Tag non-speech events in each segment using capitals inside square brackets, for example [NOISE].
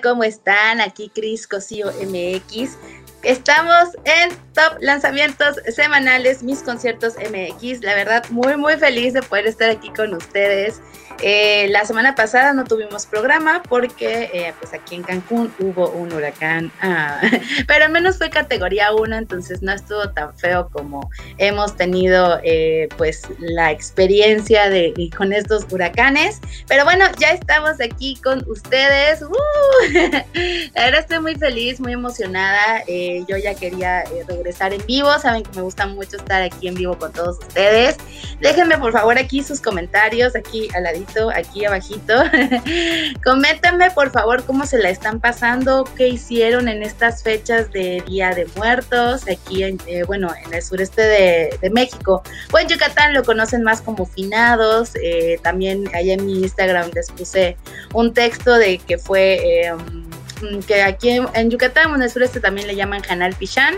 ¿cómo están? Aquí Cris Cosío MX. Estamos en Top Lanzamientos Semanales, mis conciertos MX. La verdad, muy, muy feliz de poder estar aquí con ustedes. Eh, la semana pasada no tuvimos programa porque eh, pues aquí en Cancún hubo un huracán, ah, [LAUGHS] pero al menos fue categoría 1, entonces no estuvo tan feo como hemos tenido eh, pues la experiencia de con estos huracanes. Pero bueno, ya estamos aquí con ustedes. ¡Uh! [LAUGHS] verdad estoy muy feliz, muy emocionada. Yo ya quería regresar en vivo, saben que me gusta mucho estar aquí en vivo con todos ustedes. Déjenme por favor aquí sus comentarios, aquí al ladito aquí abajito. [LAUGHS] Coméntame por favor cómo se la están pasando, qué hicieron en estas fechas de Día de Muertos, aquí en, eh, bueno, en el sureste de, México. O en Yucatán lo conocen más como finados. Eh, también allá en mi Instagram les puse un texto de que fue... Em, que aquí en, Yucatán, en el sureste también le llaman Janal Pichán,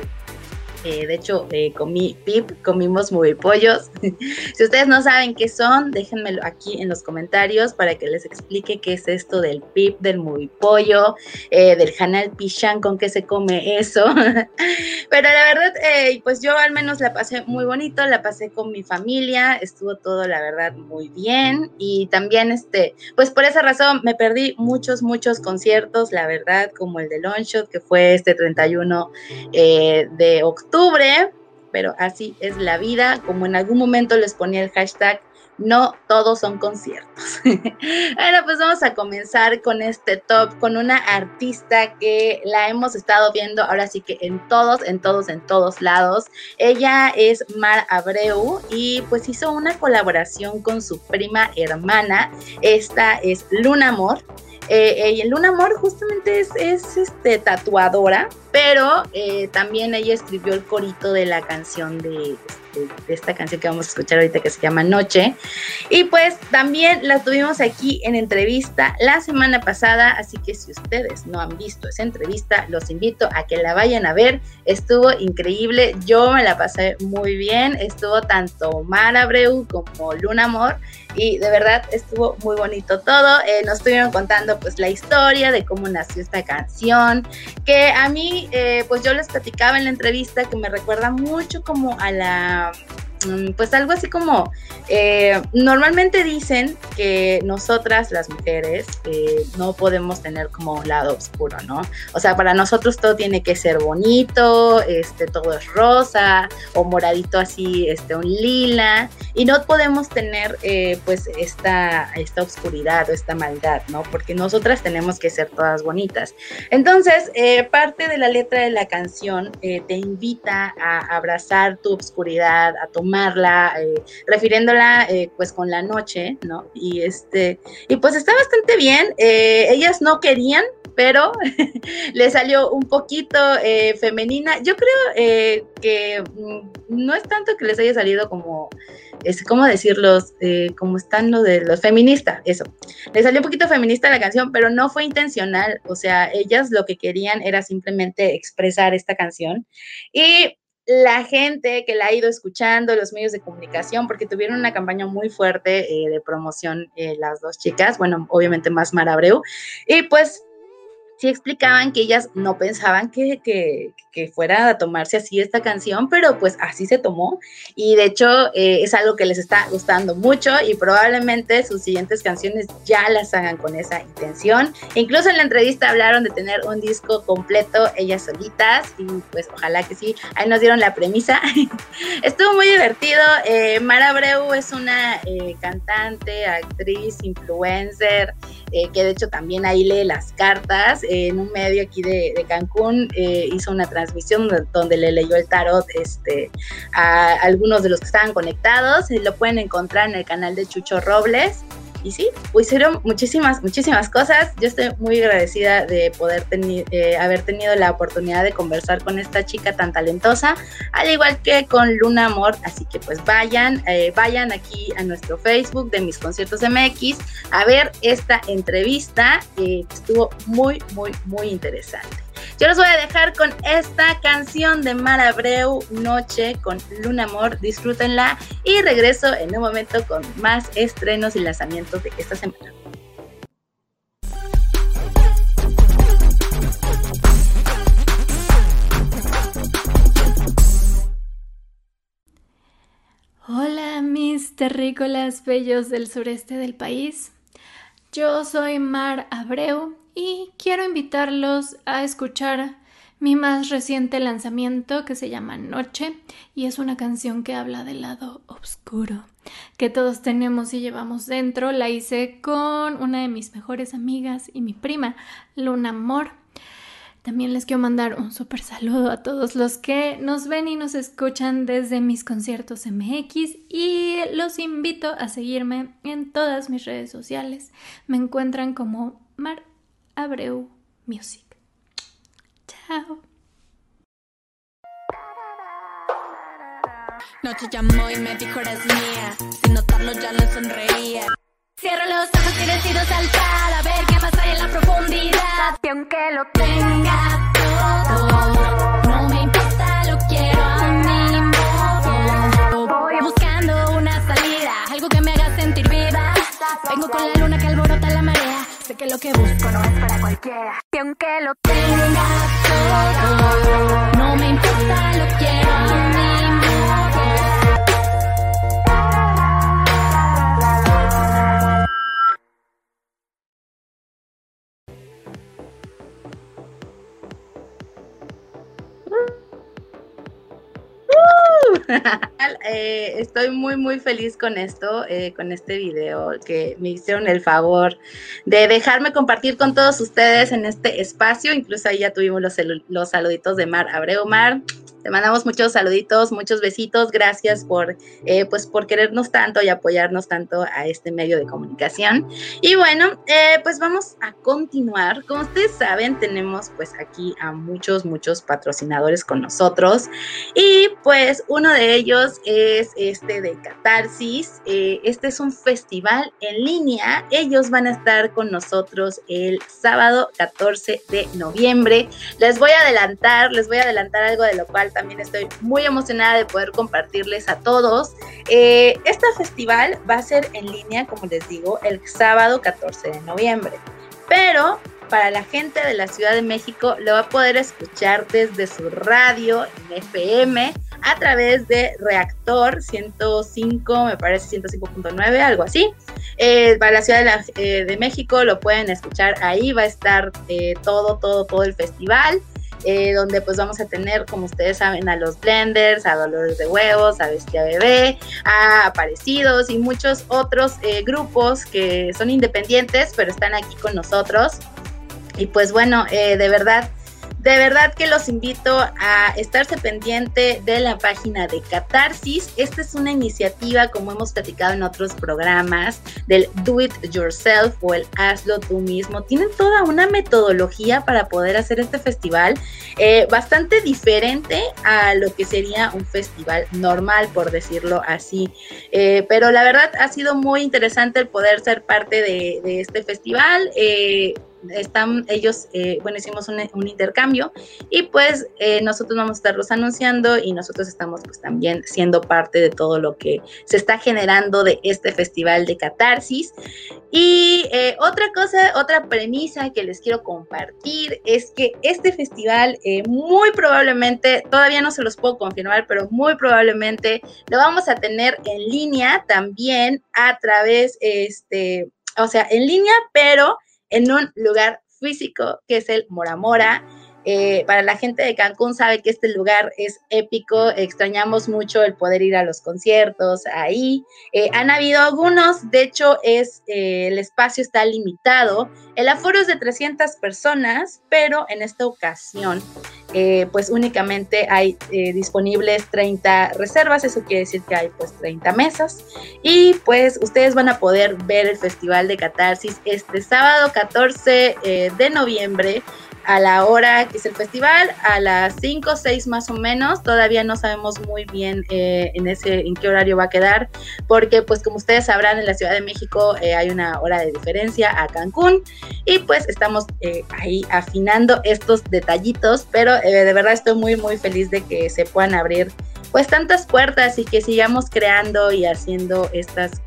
de hecho, eh, comí pip, comimos pollos. [LAUGHS] si ustedes no saben qué son, déjenmelo aquí en los comentarios para que les explique qué es esto del pip, del muy pollo, eh, del janal pichán, con qué se come eso. [LAUGHS] Pero la verdad, eh, pues yo al menos la pasé muy bonito, la pasé con mi familia, estuvo todo, la verdad, muy bien. Y también, este, pues por esa razón me perdí muchos, muchos conciertos, la verdad, como el de Longshot, que fue este 31 de octubre pero así es la vida, como en algún momento les ponía el hashtag, no todos son conciertos. [LAUGHS] bueno, pues vamos a comenzar con este top, con una artista que la hemos estado viendo ahora sí que en todos, en todos, en todos lados. Ella es Mar Abreu y pues hizo una colaboración con su prima hermana. Esta es Luna Amor. Eh, y Luna Amor justamente es, es este, tatuadora, pero eh, también ella escribió el corito de la canción de, de, esta canción que vamos a escuchar ahorita que se llama Noche. Y pues también la tuvimos aquí en entrevista la semana pasada, así que si ustedes no han visto esa entrevista, los invito a que la vayan a ver. Estuvo increíble, yo me la pasé muy bien, estuvo tanto Mar Abreu como Luna Amor y de verdad estuvo muy bonito todo. Eh, nos estuvieron contando pues la historia de cómo nació esta canción, que a mí eh, pues yo les platicaba en la entrevista que me recuerda mucho como a la pues algo así como, eh, normalmente dicen que nosotras las mujeres eh, no podemos tener como un lado oscuro, ¿no? O sea, para nosotros todo tiene que ser bonito, este, todo es rosa o moradito así, este, un lila, y no podemos tener eh, pues esta, esta oscuridad o esta maldad, ¿no? Porque nosotras tenemos que ser todas bonitas. Entonces, parte de la letra de la canción te invita a abrazar tu oscuridad, a tomar eh, refiriéndola eh, pues con la noche, ¿no? Y este, y pues está bastante bien. Eh, ellas no querían, pero [LAUGHS] le salió un poquito femenina. Yo creo que mm, no es tanto que les haya salido como, es como decirlos, como están lo de los feministas, eso. Le salió un poquito feminista la canción, pero no fue intencional. O sea, ellas lo que querían era simplemente expresar esta canción. Y la gente que la ha ido escuchando, los medios de comunicación, porque tuvieron una campaña muy fuerte eh, de promoción eh, las dos chicas, bueno, obviamente más Marabreu, y pues sí explicaban que ellas no pensaban que, que, que, fuera a tomarse así esta canción, pero pues así se tomó y de hecho eh, es algo que les está gustando mucho y probablemente sus siguientes canciones ya las hagan con esa intención. Incluso en la entrevista hablaron de tener un disco completo ellas solitas y pues ojalá que sí, ahí nos dieron la premisa. [LAUGHS] Estuvo muy divertido. Eh, Mara Breu es una eh, cantante, actriz, influencer, eh, que de hecho también ahí lee las cartas en un medio aquí de, Cancún, eh, hizo una transmisión donde le leyó el tarot este, a algunos de los que estaban conectados. Lo pueden encontrar en el canal de Chucho Robles. Y sí, pues hicieron muchísimas, muchísimas cosas. Yo estoy muy agradecida de poder eh, haber tenido la oportunidad de conversar con esta chica tan talentosa, al igual que con Luna Amor. Así que pues vayan, eh, vayan aquí a nuestro Facebook de Mis Conciertos MX a ver esta entrevista. que estuvo muy, muy, muy interesante. Yo los voy a dejar con esta canción de Mar Abreu, Noche con Luna Amor. Disfrútenla y regreso en un momento con más estrenos y lanzamientos de esta semana. Hola mis terrícolas bellos del sureste del país. Yo soy Mar Abreu y quiero invitarlos a escuchar mi más reciente lanzamiento que se llama Noche y es una canción que habla del lado oscuro que todos tenemos y llevamos dentro. La hice con una de mis mejores amigas y mi prima, Luna Amor. También les quiero mandar un súper saludo a todos los que nos ven y nos escuchan desde mis conciertos MX y los invito a seguirme en todas mis redes sociales. Me encuentran como Mar Abreu Music. Chao. Noche llamó y me dijo eres mía. Sin notarlo ya le sonreía. Cierro los ojos y decido saltar a ver qué pasa en la profundidad. Y aunque lo tenga todo, no me importa, lo quiero a mi modo. Voy buscando una salida, algo que me haga sentir viva. Vengo con la luna que alborota la marea. Sé que lo que busco no es para cualquiera. Y aunque lo tenga todo, no me importa, lo quiero a mi. [LAUGHS] Eh, estoy muy muy feliz con esto, eh, con este video que me hicieron el favor de dejarme compartir con todos ustedes en este espacio. Incluso ahí ya tuvimos los, los saluditos de Mar Abreu. Mar, te mandamos muchos saluditos, muchos besitos. Gracias por, eh, pues, por querernos tanto y apoyarnos tanto a este medio de comunicación. Y bueno, eh, pues vamos a continuar. Como ustedes saben, tenemos pues aquí a muchos, muchos patrocinadores con nosotros. Y pues uno de ellos es este de Catarsis. Eh, este es un festival en línea. Ellos van a estar con nosotros el sábado 14 de noviembre. Les voy a adelantar, les voy a adelantar algo de lo cual también estoy muy emocionada de poder compartirles a todos. Eh, este festival va a ser en línea, como les digo, el sábado 14 de noviembre. Pero para la gente de la Ciudad de México lo va a poder escuchar desde su radio en FM a través de Reactor 105, me parece 105.9, algo así. Eh, para la Ciudad eh, de México lo pueden escuchar ahí, va a estar todo, todo, todo el festival. Eh, donde pues vamos a tener, como ustedes saben, a los blenders, a Dolores de Huevos, a Bestia Bebé, a Aparecidos y muchos otros eh, grupos que son independientes, pero están aquí con nosotros. Y pues bueno, eh, de verdad, de verdad que los invito a estarse pendiente de la página de Catarsis. Esta es una iniciativa, como hemos platicado en otros programas, del Do It Yourself o el Hazlo tú mismo. Tienen toda una metodología para poder hacer este festival eh, bastante diferente a lo que sería un festival normal, por decirlo así. Eh, pero la verdad ha sido muy interesante el poder ser parte de, este festival. Eh, están ellos, eh, bueno, hicimos un, intercambio y pues eh, nosotros vamos a estarlos anunciando y nosotros estamos pues también siendo parte de todo lo que se está generando de este festival de catarsis. Y eh, otra cosa, otra premisa que les quiero compartir es que este festival muy probablemente, todavía no se los puedo confirmar, pero muy probablemente lo vamos a tener en línea también a través, este, o sea, en línea, pero en un lugar físico que es el Mora Mora. Eh, para la gente de Cancún sabe que este lugar es épico, extrañamos mucho el poder ir a los conciertos ahí. Eh, han habido algunos, de hecho es eh, el espacio está limitado, el aforo es de 300 personas, pero en esta ocasión eh, pues únicamente hay eh, disponibles 30 reservas, eso quiere decir que hay pues 30 mesas. Y pues ustedes van a poder ver el Festival de Catarsis este sábado 14 eh, de noviembre a la hora que es el festival, a las 5 o 6 más o menos, todavía no sabemos muy bien eh, en, ese, en qué horario va a quedar, porque pues como ustedes sabrán en la Ciudad de México eh, hay una hora de diferencia a Cancún y pues estamos eh, ahí afinando estos detallitos, pero de verdad estoy muy muy feliz de que se puedan abrir pues tantas puertas y que sigamos creando y haciendo estas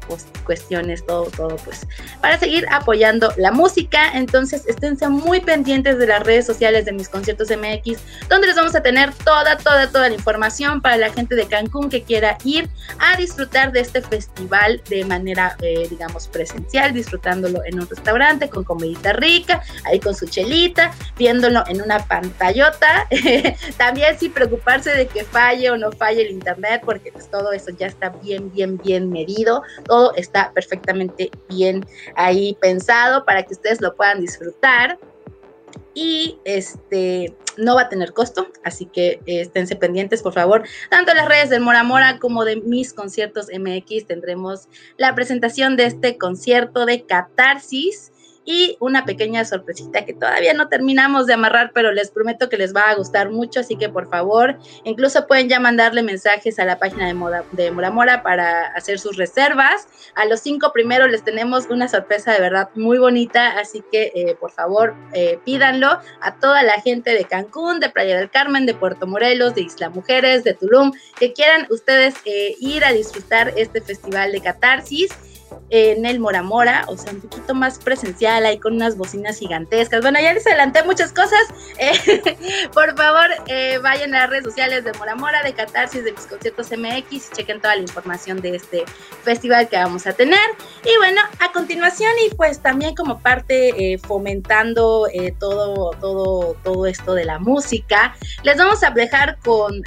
cuestiones, todo, todo, pues, para seguir apoyando la música. Entonces, esténse muy pendientes de las redes sociales de mis conciertos MX, donde les vamos a tener toda, toda, toda la información para la gente de Cancún que quiera ir a disfrutar de este festival de manera, eh, digamos, presencial, disfrutándolo en un restaurante con comidita rica, ahí con su chelita, viéndolo en una pantallota. [LAUGHS] También sin preocuparse de que falle o no falle el internet, porque pues todo eso ya está bien, bien, bien medido, todo está perfectamente bien ahí pensado para que ustedes lo puedan disfrutar y este no va a tener costo, así que eh, esténse pendientes, por favor. Tanto en las redes del Mora Mora como de mis conciertos MX tendremos la presentación de este concierto de Catarsis y una pequeña sorpresita que todavía no terminamos de amarrar, pero les prometo que les va a gustar mucho, así que por favor, incluso pueden ya mandarle mensajes a la página de, Moda, de Mora Mora para hacer sus reservas. A los cinco primeros les tenemos una sorpresa de verdad muy bonita, así que eh, por favor eh, pídanlo a toda la gente de Cancún, de Playa del Carmen, de Puerto Morelos, de Isla Mujeres, de Tulum, que quieran ustedes eh, ir a disfrutar este festival de catarsis en el Mora Mora, o sea, un poquito más presencial, ahí con unas bocinas gigantescas. Bueno, ya les adelanté muchas cosas. [LAUGHS] Eh, por favor, eh, vayan a las redes sociales de Mora Mora, de Catarsis, de mis conciertos MX y chequen toda la información de este festival que vamos a tener. Y bueno, a continuación, y pues también como parte eh, fomentando todo, todo, todo esto de la música, les vamos a dejar con,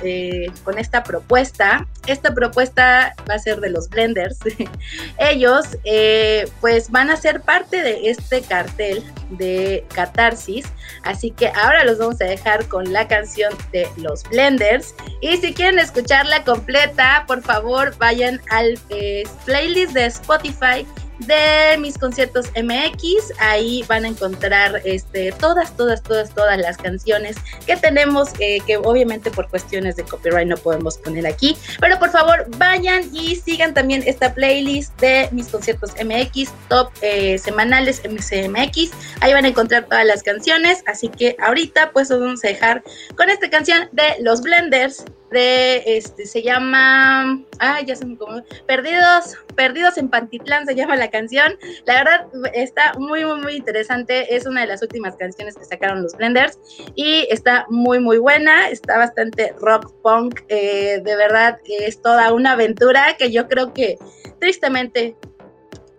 con esta propuesta. Esta propuesta va a ser de los Blenders. [LAUGHS] Ellos eh, pues van a ser parte de este cartel de Catarsis. Así que ahora los vamos a dejar con la canción de los Blenders. Y si quieren escucharla completa, por favor vayan al eh, playlist de Spotify de mis conciertos MX. Ahí van a encontrar este, todas, todas, todas, todas las canciones que tenemos, eh, que obviamente por cuestiones de copyright no podemos poner aquí. Pero por favor, vayan y sigan también esta playlist de mis conciertos MX, top eh, semanales MCMX. Ahí van a encontrar todas las canciones. Así que ahorita pues os vamos a dejar con esta canción de los Blenders de este se llama ay ya se me como perdidos perdidos en Pantitlán se llama la canción. La verdad está muy muy muy interesante. Es una de las últimas canciones que sacaron los Blenders y está muy muy buena. Está bastante rock punk. Eh, de verdad es toda una aventura que yo creo que tristemente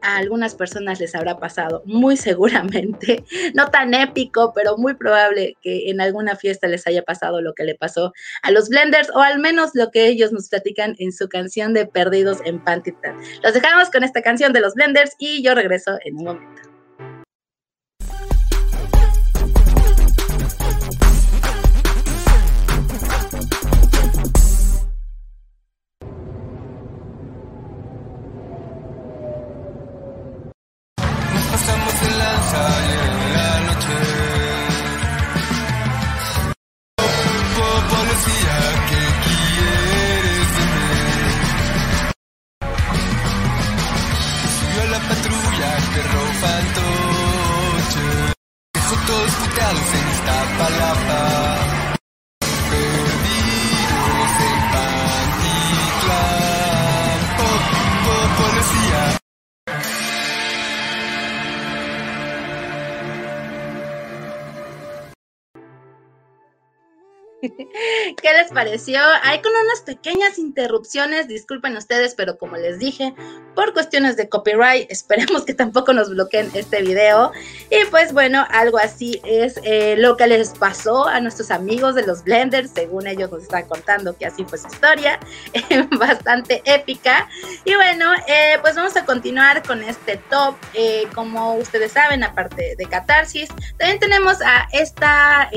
a algunas personas les habrá pasado, muy seguramente, [LAUGHS] no tan épico, pero muy probable que en alguna fiesta les haya pasado lo que le pasó a los Blenders, o al menos lo que ellos nos platican en su canción de Perdidos en Pantitan. Los dejamos con esta canción de los Blenders y yo regreso en un momento. tell you ¿Qué les pareció? Hay con unas pequeñas interrupciones, disculpen ustedes, pero como les dije, por cuestiones de copyright, [LAUGHS] esperemos que tampoco nos bloqueen este video. Y pues bueno, algo así es eh, lo que les pasó a nuestros amigos de los Blenders, según ellos nos están contando que así fue su historia, [LAUGHS] bastante épica. Y bueno, eh, pues vamos a continuar con este top. Eh, como ustedes saben, aparte de Catarsis, también tenemos a esta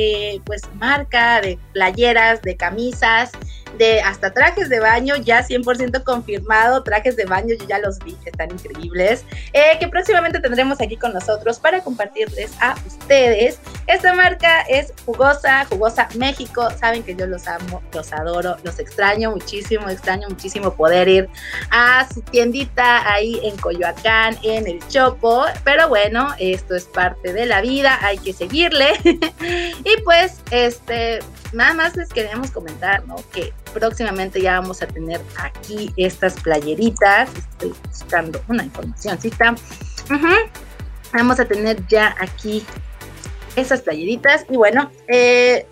pues marca de playeras, de camisas, de hasta trajes de baño, ya 100% confirmado, trajes de baño, yo ya los vi, están increíbles, eh, que próximamente tendremos aquí con nosotros para compartirles a ustedes. Esta marca es Jugosa, Jugosa México, saben que yo los amo, los adoro, los extraño muchísimo, extraño muchísimo poder ir a su tiendita ahí en Coyoacán, en el Chopo, pero bueno, esto es parte de la vida, hay que seguirle. [LAUGHS] y pues este, nada más les queríamos comentar, ¿no? Que próximamente ya vamos a tener aquí estas playeritas. Estoy buscando una informacióncita. Vamos a tener ya aquí esas playeritas. Y bueno, eh,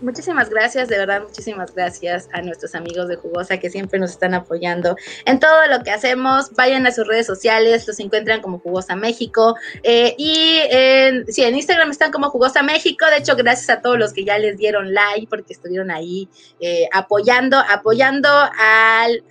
muchísimas gracias, de verdad, muchísimas gracias a nuestros amigos de Jugosa que siempre nos están apoyando en todo lo que hacemos. Vayan a sus redes sociales, los encuentran como Jugosa México. Eh, y en, en Instagram están como Jugosa México. De hecho, gracias a todos los que ya les dieron like porque estuvieron ahí eh, apoyando, apoyando al,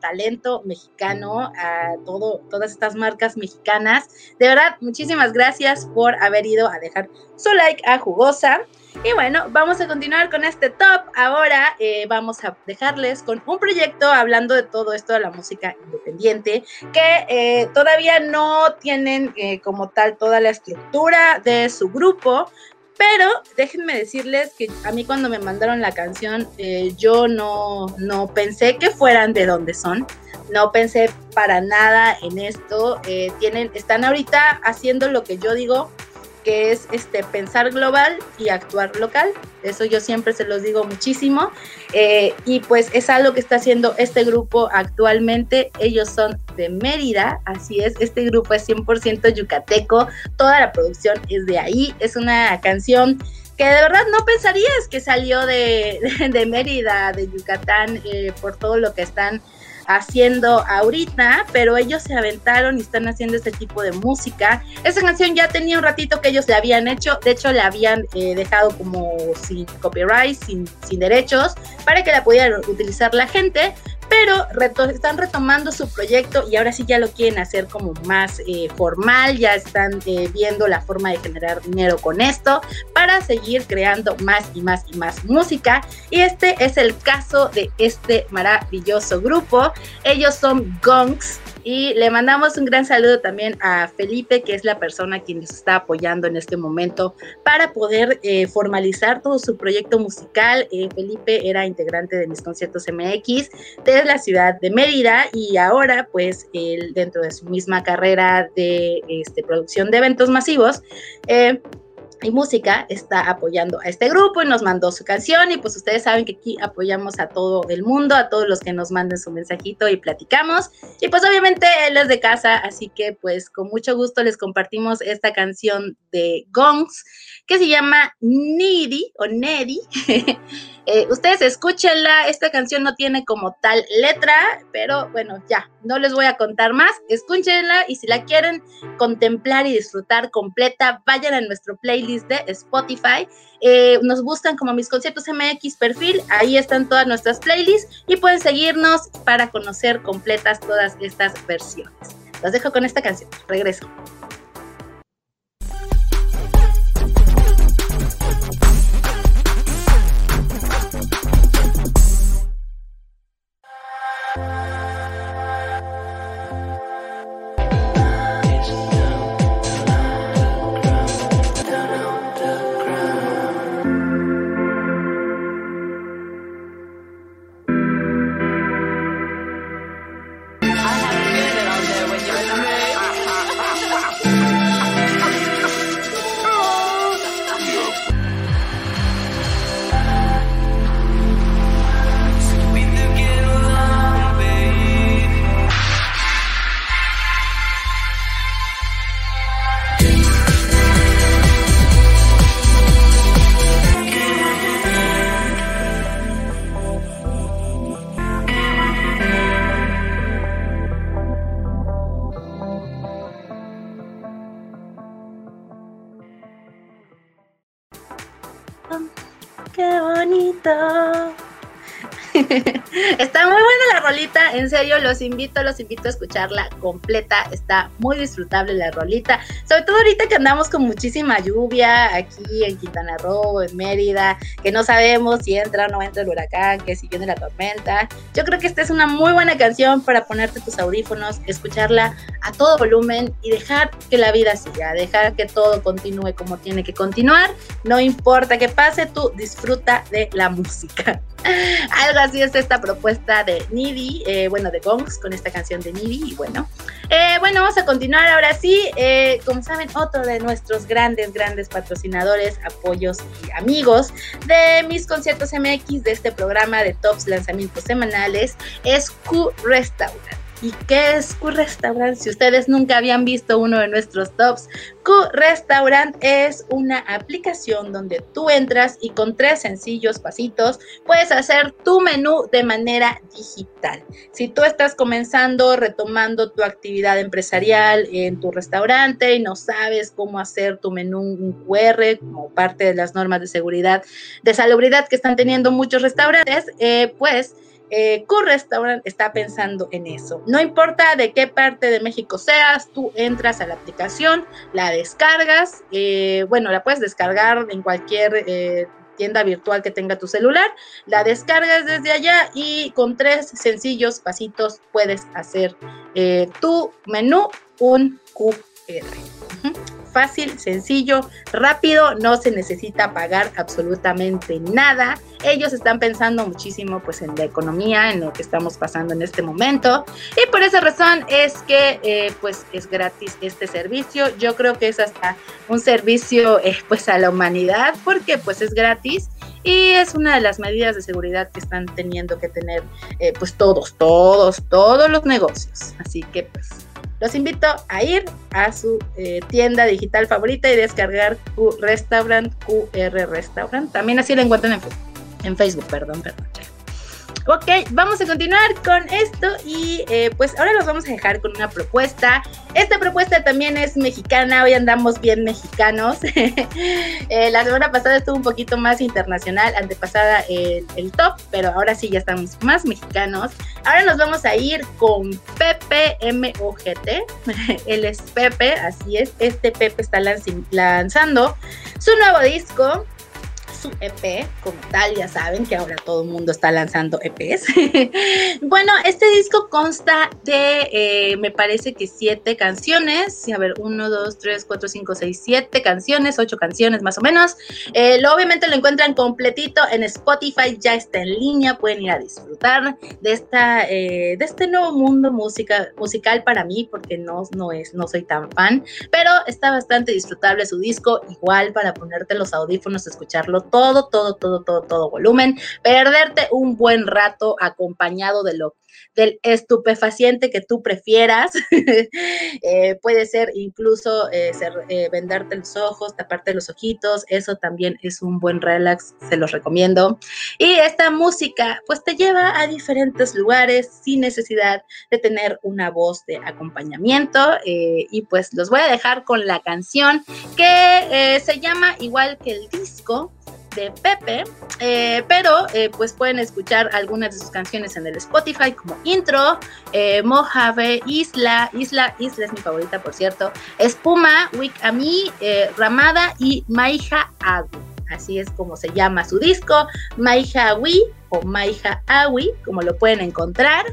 talento mexicano, a todas estas marcas mexicanas. De verdad, muchísimas gracias por haber ido a dejar su like a Jugosa. Y bueno, vamos a continuar con este top. Ahora eh, vamos a dejarles con un proyecto hablando de todo esto de la música independiente, que eh, todavía no tienen eh, como tal toda la estructura de su grupo. Pero déjenme decirles que a mí cuando me mandaron la canción, yo no, no pensé que fueran de donde son no pensé para nada en esto. tienen, están ahorita haciendo lo que yo digo, que es este, pensar global y actuar local. Eso yo siempre se los digo muchísimo. Eh, y pues es algo que está haciendo este grupo actualmente. Ellos son de Mérida, así es. Este grupo es 100% yucateco. Toda la producción es de ahí. Es una canción que de verdad no pensarías que salió de, [LAUGHS] de, Mérida, de Yucatán, eh, por todo lo que están haciendo ahorita, pero ellos se aventaron y están haciendo este tipo de música. Esa canción ya tenía un ratito que ellos le habían hecho, de hecho la habían eh, dejado como sin copyright, sin, sin derechos, para que la pudieran utilizar la gente, pero están retomando su proyecto y ahora sí ya lo quieren hacer como más eh, formal, ya están eh, viendo la forma de generar dinero con esto para seguir creando más y más y más música. Y este es el caso de este maravilloso grupo. Ellos son Gongs y le mandamos un gran saludo también a Felipe, que es la persona quien nos está apoyando en este momento para poder eh, formalizar todo su proyecto musical. Eh, Felipe era integrante de mis conciertos MX de la ciudad de Mérida y ahora pues él dentro de su misma carrera de este, producción de eventos masivos, eh, y música está apoyando a este grupo y nos mandó su canción y pues ustedes saben que aquí apoyamos a todo el mundo, a todos los que nos manden su mensajito y platicamos. Y pues obviamente él es de casa, así que pues con mucho gusto les compartimos esta canción de Gongs que se llama Needy o Nedi [LAUGHS] Eh, ustedes escúchenla, esta canción no tiene como tal letra, pero bueno, ya, no les voy a contar más, escúchenla y si la quieren contemplar y disfrutar completa, vayan a nuestro playlist de Spotify. Eh, nos buscan como mis conciertos MX perfil, ahí están todas nuestras playlists y pueden seguirnos para conocer completas todas estas versiones. Los dejo con esta canción, regreso. Rolita, en serio, los invito, los invito a escucharla completa. Está muy disfrutable la rolita, sobre todo ahorita que andamos con muchísima lluvia aquí en Quintana Roo, en Mérida, que no sabemos si entra o no entra el huracán, que si viene la tormenta. Yo creo que esta es una muy buena canción para ponerte tus audífonos, escucharla a todo volumen y dejar que la vida siga, dejar que todo continúe como tiene que continuar. No importa qué pase, tú disfruta de la música. [LAUGHS] Algo así es esta propuesta de Nidi, eh, bueno, de Gongs con esta canción de Nidi. Y bueno, eh, bueno, vamos a continuar ahora sí. Eh, como saben, otro de nuestros grandes, grandes patrocinadores, apoyos y amigos de mis conciertos MX de este programa de Tops Lanzamientos Semanales es Q Restaurant. ¿Y qué es Q-Restaurant? Si ustedes nunca habían visto uno de nuestros tops, Q-Restaurant es una aplicación donde tú entras y con tres sencillos pasitos puedes hacer tu menú de manera digital. Si tú estás comenzando, retomando tu actividad empresarial en tu restaurante y no sabes cómo hacer tu menú un QR como parte de las normas de seguridad, de salubridad que están teniendo muchos restaurantes, eh, pues eh, Restaurant está pensando en eso. No importa de qué parte de México seas, tú entras a la aplicación, la descargas, eh, bueno, la puedes descargar en cualquier eh, tienda virtual que tenga tu celular, la descargas desde allá y con tres sencillos pasitos puedes hacer eh, tu menú un QR fácil, sencillo, rápido, no se necesita pagar absolutamente nada. Ellos están pensando muchísimo pues en la economía, en lo que estamos pasando en este momento y por esa razón es que eh, pues es gratis este servicio. Yo creo que es hasta un servicio eh, pues a la humanidad porque pues es gratis y es una de las medidas de seguridad que están teniendo que tener eh, pues todos, todos, todos los negocios. Así que pues los invito a ir a su eh, tienda digital favorita y descargar Q Restaurant, QR Restaurant. También así lo encuentran en, en Facebook, perdón, perdón. Ok, vamos a continuar con esto y eh, pues ahora los vamos a dejar con una propuesta. Esta propuesta también es mexicana, hoy andamos bien mexicanos. [LAUGHS] Eh, la semana pasada estuvo un poquito más internacional, antepasada el, el, top, pero ahora sí ya estamos más mexicanos. Ahora nos vamos a ir con Pepe MOGT. [LAUGHS] Él es Pepe, así es. Este Pepe está lanzando su nuevo disco su EP como tal, ya saben que ahora todo el mundo está lanzando EPs. [LAUGHS] bueno, este disco consta de, eh, me parece que siete canciones, a ver, uno, dos, tres, cuatro, cinco, seis, siete canciones, ocho canciones más o menos. Eh, lo, obviamente lo encuentran completito en Spotify, ya está en línea, pueden ir a disfrutar de, esta, eh, de este nuevo mundo música, musical para mí, porque no, no, es, no soy tan fan, pero está bastante disfrutable su disco, igual para ponerte los audífonos, escucharlo todo, todo, todo, todo, todo volumen, perderte un buen rato acompañado de lo del estupefaciente que tú prefieras. [LAUGHS] Eh, puede ser incluso eh, eh, venderte los ojos, taparte los ojitos, eso también es un buen relax, se los recomiendo. Y esta música pues te lleva a diferentes lugares sin necesidad de tener una voz de acompañamiento. y pues los voy a dejar con la canción que se llama igual que el disco, de Pepe, eh, pero eh, pues pueden escuchar algunas de sus canciones en el Spotify como Intro, eh, Mojave, Isla, Isla, Isla es mi favorita por cierto, Espuma, Wick Ami, Ramada y Maija Agu. Así es como se llama su disco, Maija Awi o Maija Awi, como lo pueden encontrar.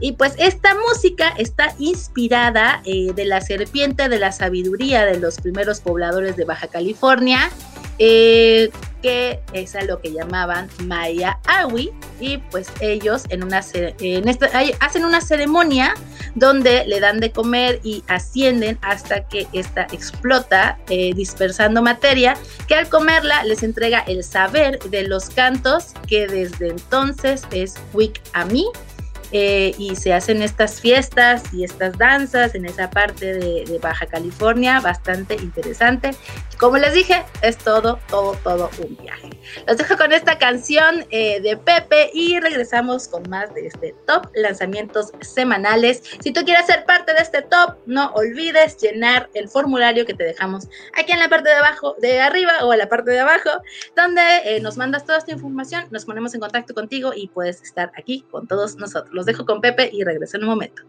Y pues esta música está inspirada de la serpiente de la sabiduría de los primeros pobladores de Baja California, eh, que es a lo que llamaban Maya Awi, y pues ellos en una en esta, hacen una ceremonia donde le dan de comer y ascienden hasta que esta explota eh, dispersando materia que al comerla les entrega el saber de los cantos que desde entonces es Wik Ami eh, y se hacen estas fiestas y estas danzas en esa parte de, Baja California, bastante interesante. Como les dije, es todo, todo, todo un viaje. Los dejo con esta canción eh, de Pepe y regresamos con más de este top lanzamientos semanales. Si tú quieres ser parte de este top, no olvides llenar el formulario que te dejamos aquí en la parte de abajo, de arriba o en la parte de abajo, donde eh, nos mandas toda esta información, nos ponemos en contacto contigo y puedes estar aquí con todos nosotros. Los dejo con Pepe y regreso en un momento.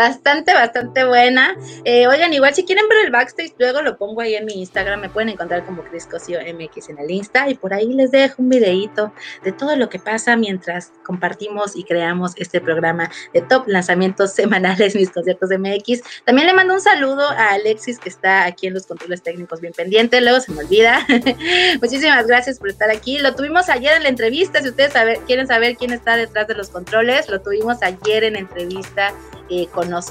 Best. Bastante, bastante buena. Eh, oigan, igual si quieren ver el backstage, luego lo pongo ahí en mi Instagram. Me pueden encontrar como Cris Cosio MX en el Insta. Y por ahí les dejo un videito de todo lo que pasa mientras compartimos y creamos este programa de top lanzamientos semanales, [LAUGHS] mis conciertos MX. También le mando un saludo a Alexis, que está aquí en los controles técnicos bien pendiente. Luego se me olvida. [LAUGHS] Muchísimas gracias por estar aquí. Lo tuvimos ayer en la entrevista. Si ustedes quieren saber quién está detrás de los controles, lo tuvimos ayer en entrevista eh, con nosotros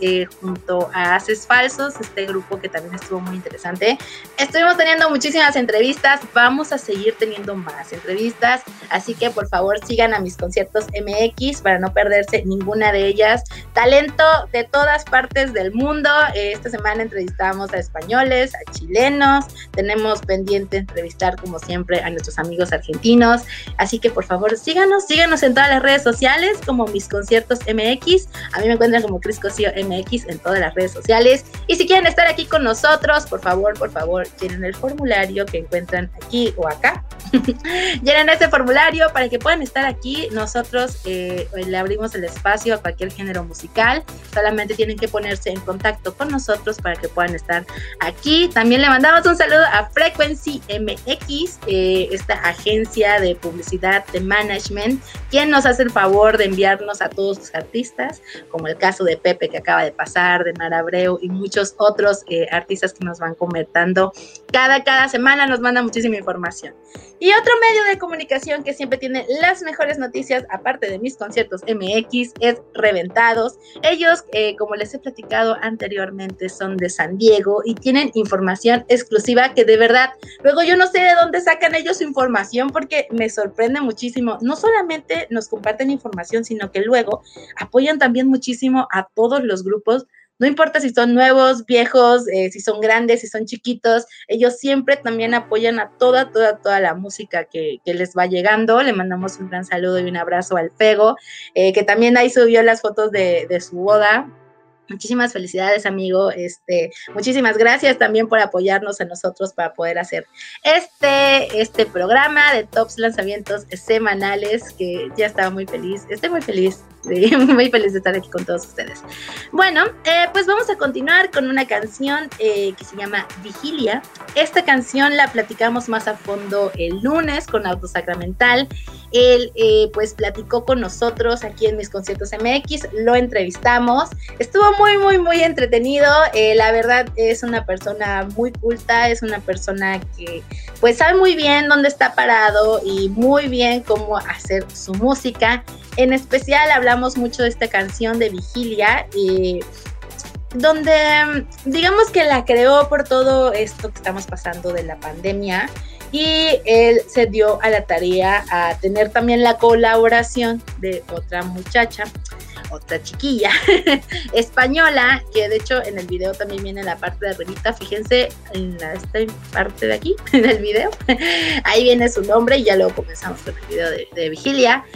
eh, junto a Haces Falsos, este grupo que también estuvo muy interesante. Estuvimos teniendo muchísimas entrevistas, vamos a seguir teniendo más entrevistas, así que por favor sigan a mis conciertos MX para no perderse ninguna de ellas. Talento de todas partes del mundo. Eh, esta semana entrevistamos a españoles, a chilenos, tenemos pendiente entrevistar como siempre a nuestros amigos argentinos, así que por favor síganos, síganos en todas las redes sociales como mis conciertos MX a mí me encuentran como Cris Cosío MX en todas las redes sociales. Y si quieren estar aquí con nosotros, por favor, por favor, llenen el formulario que encuentran aquí o acá. [LAUGHS] llenen ese formulario para que puedan estar aquí. Nosotros eh, le abrimos el espacio a cualquier género musical. Solamente tienen que ponerse en contacto con nosotros para que puedan estar aquí. También le mandamos un saludo a Frequency MX, eh, esta agencia de publicidad de management, quien nos hace el favor de enviarnos a todos los artistas como el caso de Pepe que acaba de pasar, de Marabreu y muchos otros eh, artistas que nos van comentando. Cada, cada semana nos manda muchísima información. Y otro medio de comunicación que siempre tiene las mejores noticias, aparte de mis conciertos MX, es Reventados. Ellos, eh, como les he platicado anteriormente, son de San Diego y tienen información exclusiva que de verdad, luego yo no sé de dónde sacan ellos su información porque me sorprende muchísimo. No solamente nos comparten información, sino que luego apoyan también muchísimo a todos los grupos no importa si son nuevos, viejos, eh, si son grandes, si son chiquitos, ellos siempre también apoyan a toda, toda, toda la música que, les va llegando. Le mandamos un gran saludo y un abrazo al Fego, eh, que también ahí subió las fotos de, de su boda. Muchísimas felicidades, amigo. Este, muchísimas gracias también por apoyarnos a nosotros para poder hacer este, este programa de tops lanzamientos semanales, que ya estaba muy feliz. Estoy muy feliz [LAUGHS] muy feliz de estar aquí con todos ustedes. Bueno, eh, pues vamos a continuar con una canción eh, que se llama Vigilia. Esta canción la platicamos más a fondo el lunes con Autosacramental. Él eh, pues platicó con nosotros aquí en mis conciertos MX, lo entrevistamos. Estuvo muy, muy, muy entretenido. la verdad es una persona muy culta, es una persona que pues sabe muy bien dónde está parado y muy bien cómo hacer su música. En especial hablamos mucho de esta canción de Vigilia, donde digamos que la creó por todo esto que estamos pasando de la pandemia y él se dio a la tarea a tener también la colaboración de otra muchacha, otra chiquilla [LAUGHS] española, que de hecho en el video también viene la parte de arribita, fíjense en esta parte de aquí [LAUGHS] del video, [LAUGHS] ahí viene su nombre y ya luego comenzamos con el video de, de Vigilia.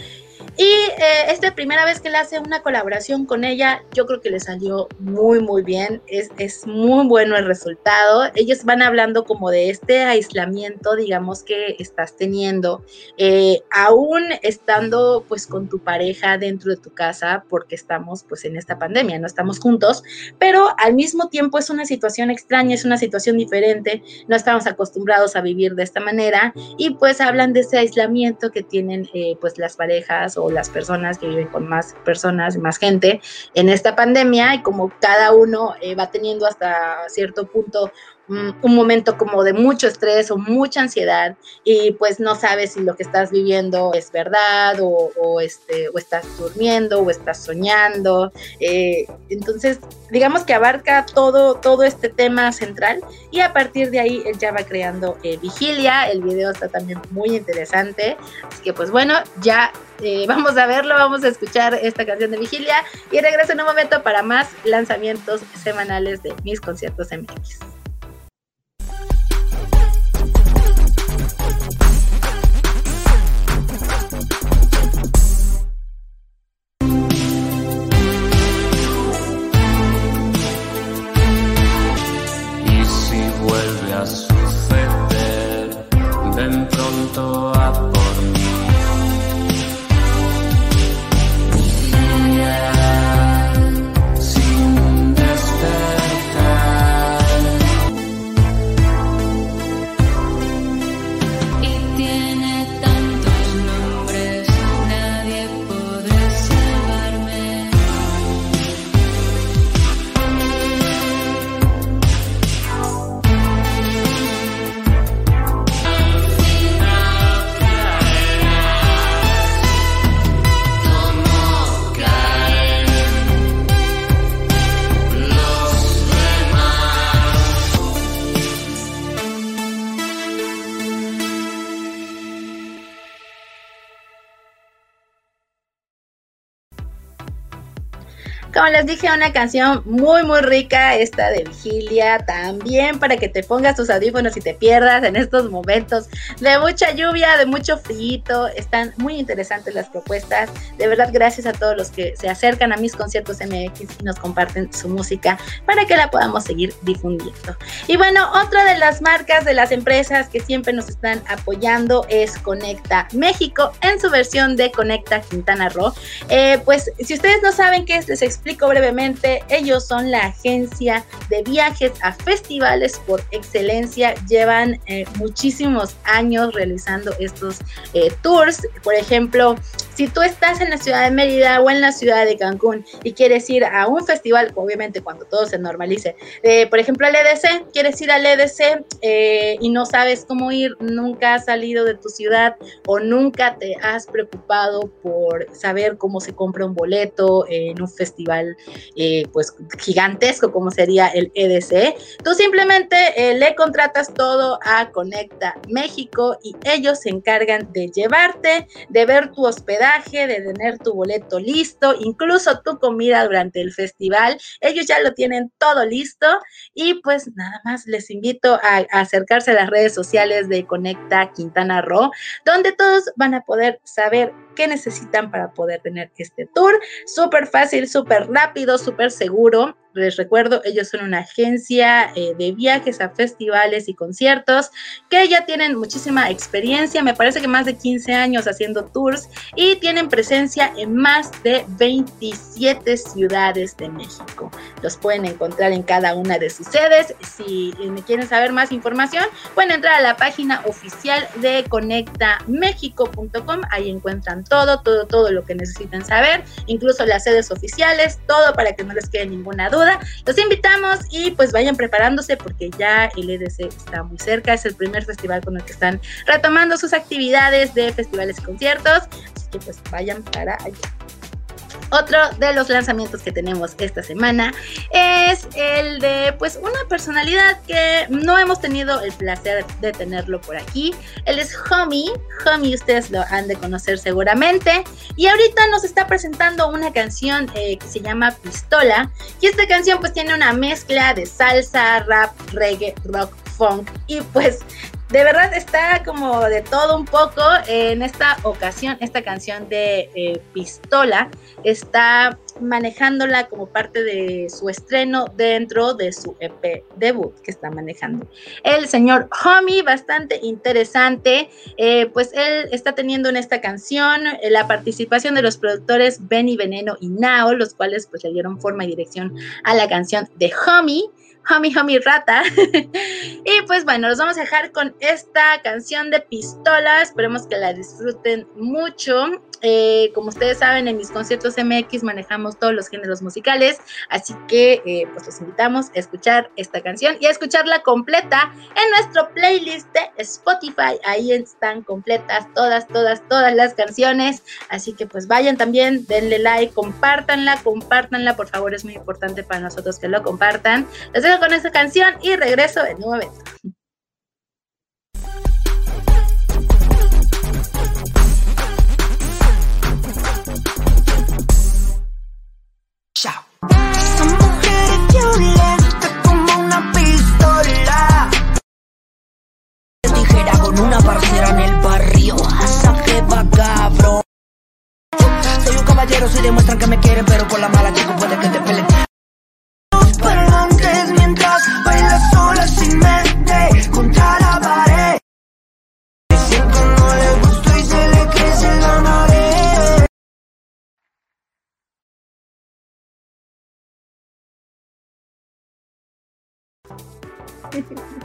Y eh, esta primera vez que le hace una colaboración con ella, yo creo que le salió muy, muy bien. Es, es muy bueno el resultado. Ellos van hablando como de este aislamiento, digamos, que estás teniendo, eh, aún estando pues con tu pareja dentro de tu casa, porque estamos pues en esta pandemia, no estamos juntos, pero al mismo tiempo es una situación extraña, es una situación diferente, no estamos acostumbrados a vivir de esta manera. Y pues hablan de ese aislamiento que tienen eh, pues las parejas o las personas que viven con más personas, más gente en esta pandemia y como cada uno eh, va teniendo hasta cierto punto un momento como de mucho estrés o mucha ansiedad y pues no sabes si lo que estás viviendo es verdad o, este, o estás durmiendo o estás soñando. Eh, entonces, digamos que abarca todo, todo este tema central y a partir de ahí él ya va creando eh, Vigilia. El video está también muy interesante. Así que pues bueno, ya eh, vamos a verlo, vamos a escuchar esta canción de Vigilia y regreso en un momento para más lanzamientos semanales de mis conciertos MX. Como les dije, una canción muy, muy rica, esta de Vigilia, también para que te pongas tus audífonos y te pierdas en estos momentos de mucha lluvia, de mucho frío. Están muy interesantes las propuestas. De verdad, gracias a todos los que se acercan a mis conciertos MX y nos comparten su música para que la podamos seguir difundiendo. Y bueno, otra de las marcas de las empresas que siempre nos están apoyando es Conecta México en su versión de Conecta Quintana Roo. Eh, pues si ustedes no saben qué es, les explico brevemente. Ellos son la agencia de viajes a festivales por excelencia. Llevan eh, muchísimos años realizando estos eh, tours. Por ejemplo, si tú estás en la ciudad de Mérida o en la ciudad de Cancún y quieres ir a un festival, obviamente cuando todo se normalice, eh, por ejemplo al EDC, quieres ir al EDC y no sabes cómo ir, nunca has salido de tu ciudad o nunca te has preocupado por saber cómo se compra un boleto en un festival eh, pues gigantesco como sería el EDC, tú simplemente eh, le contratas todo a Conecta México y ellos se encargan de llevarte, de ver tu hospedaje, de tener tu boleto listo, incluso tu comida durante el festival. Ellos ya lo tienen todo listo y pues nada más les invito a, a acercarse a las redes sociales de Conecta Quintana Roo, donde todos van a poder saber qué necesitan para poder tener este tour. Súper fácil, súper rápido, súper seguro. Les recuerdo, ellos son una agencia eh, de viajes a festivales y conciertos que ya tienen muchísima experiencia, me parece que más de 15 años haciendo tours y tienen presencia en más de 27 ciudades de México. Los pueden encontrar en cada una de sus sedes. Si me quieren saber más información, pueden entrar a la página oficial de conectamexico.com. Ahí encuentran todo, todo, todo lo que necesitan saber, incluso las sedes oficiales, todo para que no les quede ninguna duda los invitamos y pues vayan preparándose porque ya el EDC está muy cerca, es el primer festival con el que están retomando sus actividades de festivales y conciertos, así que pues vayan para allá. Otro de los lanzamientos que tenemos esta semana es el de pues una personalidad que no hemos tenido el placer de tenerlo por aquí. Él es Homie. Homie ustedes lo han de conocer seguramente. Y ahorita nos está presentando una canción eh, que se llama Pistola. Y esta canción pues tiene una mezcla de salsa, rap, reggae, rock, funk. Y pues de verdad está como de todo un poco. En esta ocasión, esta canción de eh, Pistola está manejándola como parte de su estreno dentro de su EP debut que está manejando. El señor Homie, bastante interesante, eh, pues él está teniendo en esta canción eh, la participación de los productores Benny Veneno y Nao, los cuales pues le dieron forma y dirección a la canción de Homie. Homie Homie Rata. [LAUGHS] y pues bueno, los vamos a dejar con esta canción de pistola. Esperemos que la disfruten mucho. Eh, como ustedes saben, en mis conciertos MX manejamos todos los géneros musicales, así que eh, pues los invitamos a escuchar esta canción y a escucharla completa en nuestro playlist de Spotify. Ahí están completas todas, todas, todas las canciones, así que pues vayan también, denle like, compártanla, compártanla, por favor, es muy importante para nosotros que lo compartan. Les dejo con esta canción y regreso en un momento. Soy un caballero si demuestran que me quieren, pero por la mala chico puede que te peleen. Parlantes mientras baila sola sin mente contra la pared. Dicen que no le gusto y se le crece la nariz. [LAUGHS]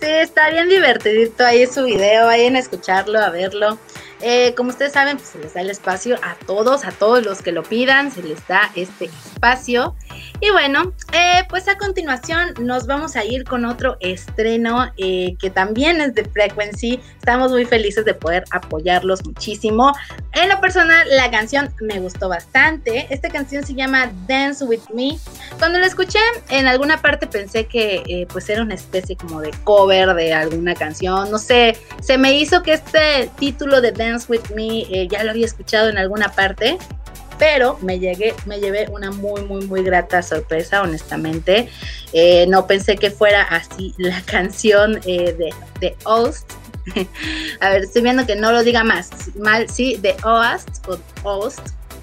Sí, está bien divertidito ahí su video, vayan a escucharlo, a verlo. Eh, como ustedes saben, pues se les da el espacio a todos, a todos los que lo pidan, se les da este espacio. Y bueno, eh, pues a continuación nos vamos a ir con otro estreno eh, que también es de Frequency. Estamos muy felices de poder apoyarlos muchísimo. En lo personal, la canción me gustó bastante. Esta canción se llama Dance With Me. Cuando la escuché, en alguna parte pensé que eh, pues era una especie como de cover de alguna canción. No sé, se me hizo que este título de Dance With Me eh, ya lo había escuchado en alguna parte. Pero me llegué, me llevé una muy, muy, muy grata sorpresa, honestamente. Eh, no pensé que fuera así la [LAUGHS] canción eh, de, de Oast. [LAUGHS] A ver, estoy viendo que no lo diga más. Mal, sí, de Oast o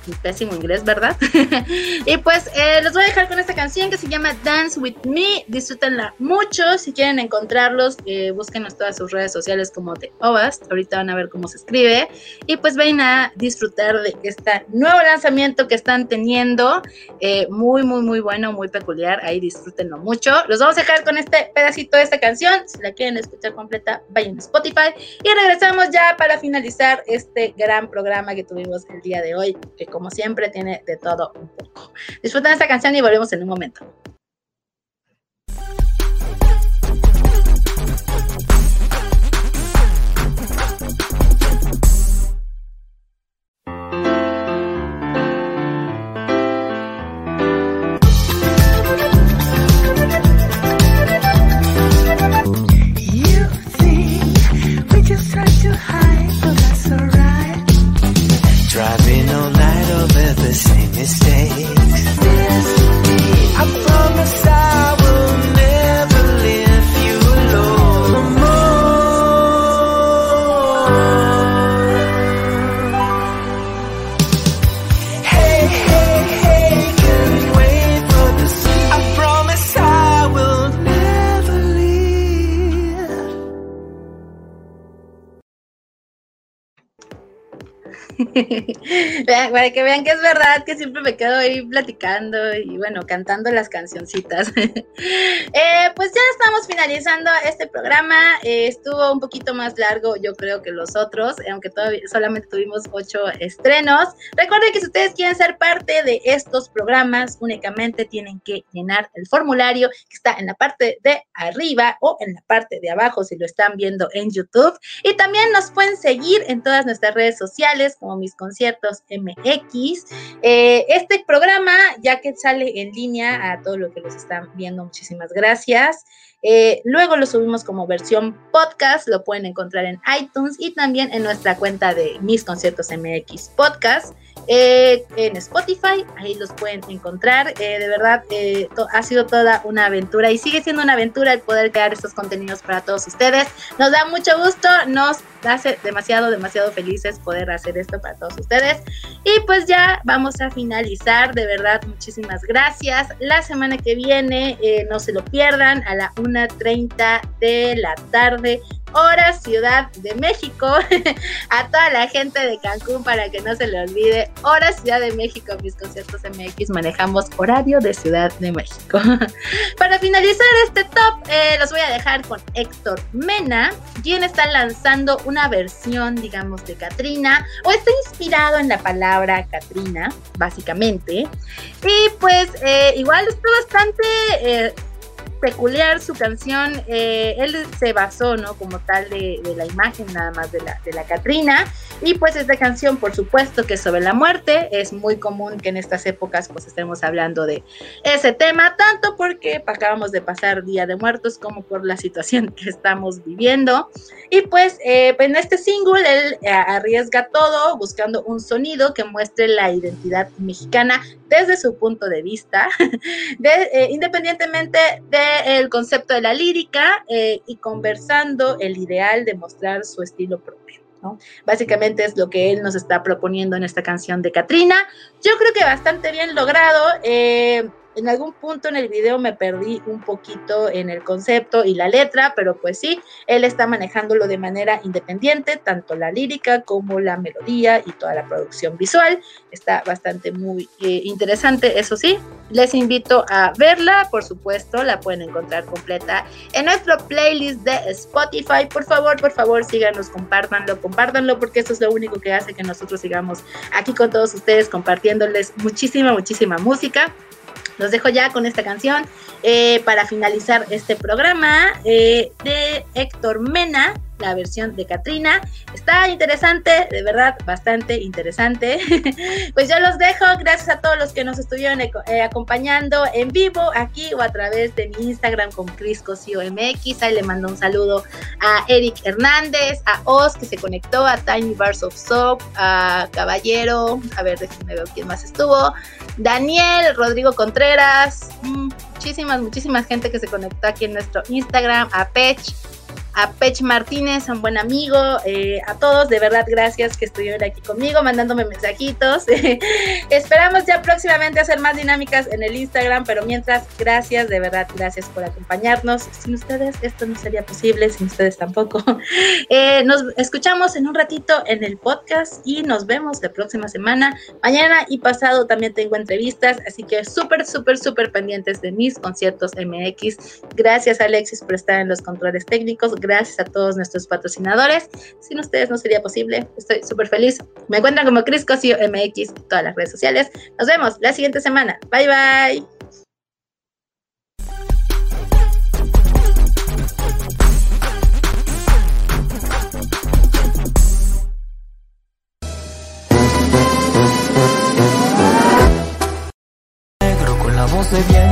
Oast pésimo inglés, ¿verdad? [LAUGHS] y pues eh, los voy a dejar con esta canción que se llama Dance With Me. Disfrútenla mucho. Si quieren encontrarlos, eh, búsquenos todas sus redes sociales como de Ovast. Ahorita van a ver cómo se escribe. Y pues ven a disfrutar de este nuevo lanzamiento que están teniendo. Eh, muy, muy, muy bueno, muy peculiar. Ahí disfrútenlo mucho. Los vamos a dejar con este pedacito de esta canción. Si la quieren escuchar completa, vayan a Spotify. Y regresamos ya para finalizar este gran programa que tuvimos el día de hoy como siempre tiene de todo un poco. Disfruten esta canción y volvemos en un momento. mistake. [LAUGHS] para que vean que es verdad que siempre me quedo ahí platicando y bueno, cantando las cancioncitas. [LAUGHS] Eh, pues ya estamos finalizando este programa. Eh, estuvo un poquito más largo, yo creo que los otros, aunque todavía solamente tuvimos ocho estrenos. Recuerden que si ustedes quieren ser parte de estos programas, únicamente tienen que llenar el formulario que está en la parte de arriba o en la parte de abajo si lo están viendo en YouTube. Y también nos pueden seguir en todas nuestras redes sociales mis conciertos MX. Eh, este programa, ya que sale en línea a todo lo que los están viendo, muchísimas gracias. Eh, luego lo subimos como versión podcast, lo pueden encontrar en iTunes y también en nuestra cuenta de Mis Conciertos MX Podcast. Eh, en Spotify, ahí los pueden encontrar. De verdad, ha sido toda una aventura y sigue siendo una aventura el poder crear estos contenidos para todos ustedes. Nos da mucho gusto, nos hace demasiado, demasiado felices poder hacer esto para todos ustedes. Y pues ya vamos a finalizar, de verdad, muchísimas gracias. La semana que viene, no se lo pierdan, a la 1.30 de la tarde hora Ciudad de México. [LAUGHS] a toda la gente de Cancún para que no se le olvide, hora Ciudad de México, mis conciertos MX manejamos horario de Ciudad de México. [LAUGHS] para finalizar este top, eh, los voy a dejar con Héctor Mena, quien está lanzando una versión, digamos, de Katrina, o está inspirado en la palabra Katrina, básicamente. Y pues eh, igual está bastante... Peculiar su canción, eh, él se basó, ¿no? Como tal de, la imagen nada más de la, de la Catrina. Y pues esta canción, por supuesto, que es sobre la muerte. Es muy común que en estas épocas pues estemos hablando de ese tema, tanto porque acabamos de pasar Día de Muertos como por la situación que estamos viviendo. Y pues eh, en este single él eh, arriesga todo buscando un sonido que muestre la identidad mexicana desde su punto de vista, [LAUGHS] de, independientemente de el concepto de la lírica eh, y conversando el ideal de mostrar su estilo propio. ¿no? Básicamente es lo que él nos está proponiendo en esta canción de Katrina. Yo creo que bastante bien logrado. Eh, en algún punto en el video me perdí un poquito en el concepto y la letra, pero pues sí, él está manejándolo de manera independiente, tanto la lírica como la melodía y toda la producción visual. Está bastante muy eh, interesante, eso sí. Les invito a verla, por supuesto, la pueden encontrar completa en nuestro playlist de Spotify. Por favor, por favor, síganos, compártanlo, compártanlo, porque eso es lo único que hace que nosotros sigamos aquí con todos ustedes compartiéndoles muchísima, muchísima música. Los dejo ya con esta canción eh, para finalizar este programa eh, de Héctor Mena. La versión de Katrina. Está interesante, de verdad, bastante interesante. [LAUGHS] pues yo los dejo, gracias a todos los que nos estuvieron eh, acompañando en vivo aquí o a través de mi Instagram con Cris MX. Ahí le mando un saludo a Eric Hernández, a Oz que se conectó, a Tiny Bars of Soap, a Caballero, a ver, déjenme ver quién más estuvo, Daniel, Rodrigo Contreras, mm, muchísimas, muchísimas gente que se conectó aquí en nuestro Instagram, a Pech, a Pech Martínez, un buen amigo, eh, a todos, de verdad, gracias que estuvieron aquí conmigo, mandándome mensajitos. [LAUGHS] Esperamos ya próximamente hacer más dinámicas en el Instagram, pero mientras, gracias, de verdad, gracias por acompañarnos. Sin ustedes esto no sería posible, sin ustedes tampoco. [LAUGHS] Eh, nos escuchamos en un ratito en el podcast y nos vemos la próxima semana. Mañana y pasado también tengo entrevistas, así que súper, súper, súper pendientes de mis conciertos MX. Gracias, Alexis, por estar en los controles técnicos gracias a todos nuestros patrocinadores. Sin ustedes no sería posible. Estoy súper feliz. Me encuentran como Cris Cosio MX en todas las redes sociales. Nos vemos la siguiente semana. Bye bye. Negro con la voz de viento,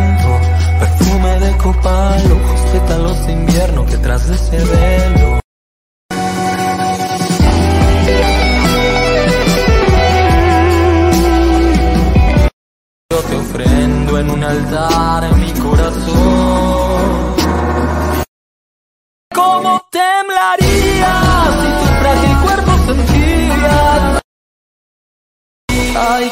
ofrendo en mi corazón. ¿Cómo temblaría si tu frágil cuerpo sentiría? Ay,